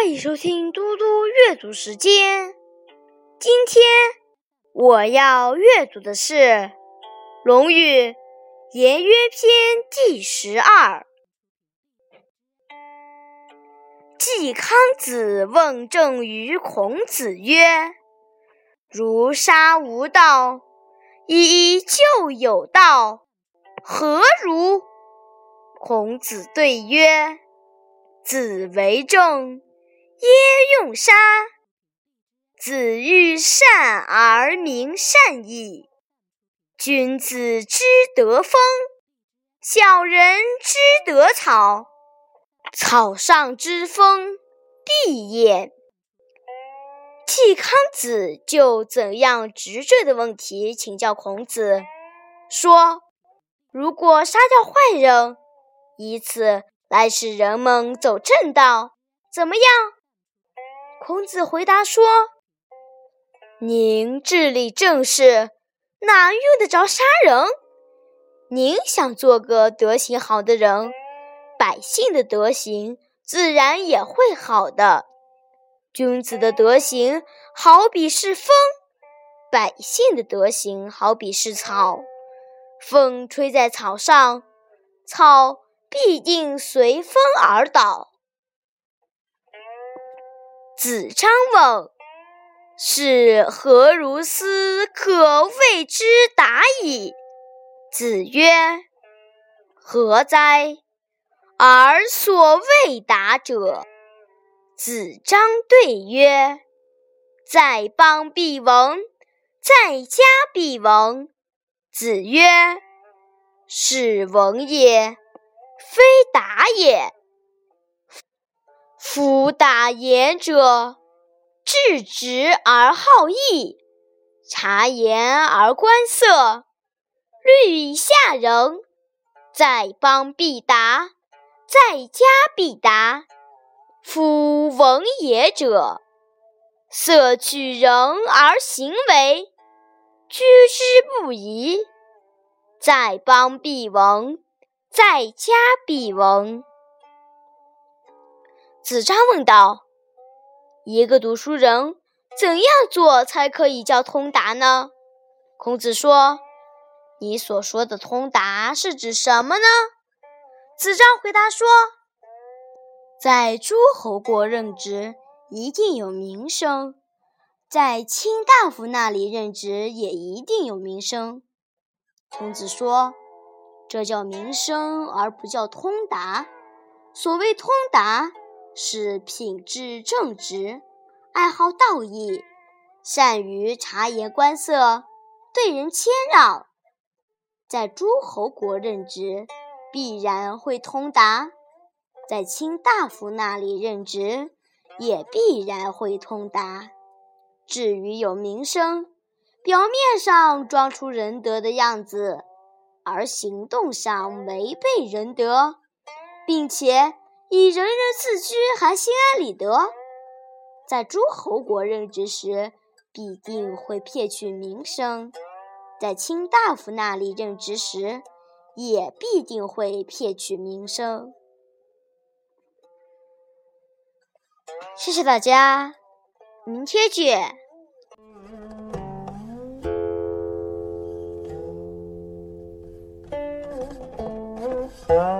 欢迎收听嘟嘟阅读时间。今天我要阅读的是《论语颜渊篇》第十二。季康子问政于孔子曰：“如杀无道，以就有道，何如？”孔子对曰：“子为政，耶用杀。子欲善而民善矣。君子之德风，小人之德草。草上之风，必偃。”季康子就怎样执政的问题请教孔子，说：“如果杀掉坏人，以此来使人们走正道，怎么样？孔子回答说：“您治理政事，哪用得着杀人？您想做个德行好的人，百姓的德行自然也会好的。君子的德行好比是风，百姓的德行好比是草。风吹在草上，草。”必定随风而倒。子张问：“是何如斯可谓之达矣？”子曰：“何哉？而所谓达者。”子张对曰：“在邦必闻，在家必闻。”子曰：“是闻也。”非达也。夫达言者，质直而好义，察言而观色，虑以下人。在邦必达，在家必达。夫闻也者，色取人而行为，居之不疑。在邦必闻。在家必闻。子张问道：“一个读书人怎样做才可以叫通达呢？”孔子说：“你所说的通达是指什么呢？”子张回答说：“在诸侯国任职，一定有名声；在卿大夫那里任职，也一定有名声。”孔子说。这叫名声，而不叫通达。所谓通达，是品质正直，爱好道义，善于察言观色，对人谦让。在诸侯国任职，必然会通达；在卿大夫那里任职，也必然会通达。至于有名声，表面上装出仁德的样子。而行动上违背仁德，并且以仁人自居，还心安理得，在诸侯国任职时，必定会骗取名声；在卿大夫那里任职时，也必定会骗取名声。谢谢大家，明天见。Uh...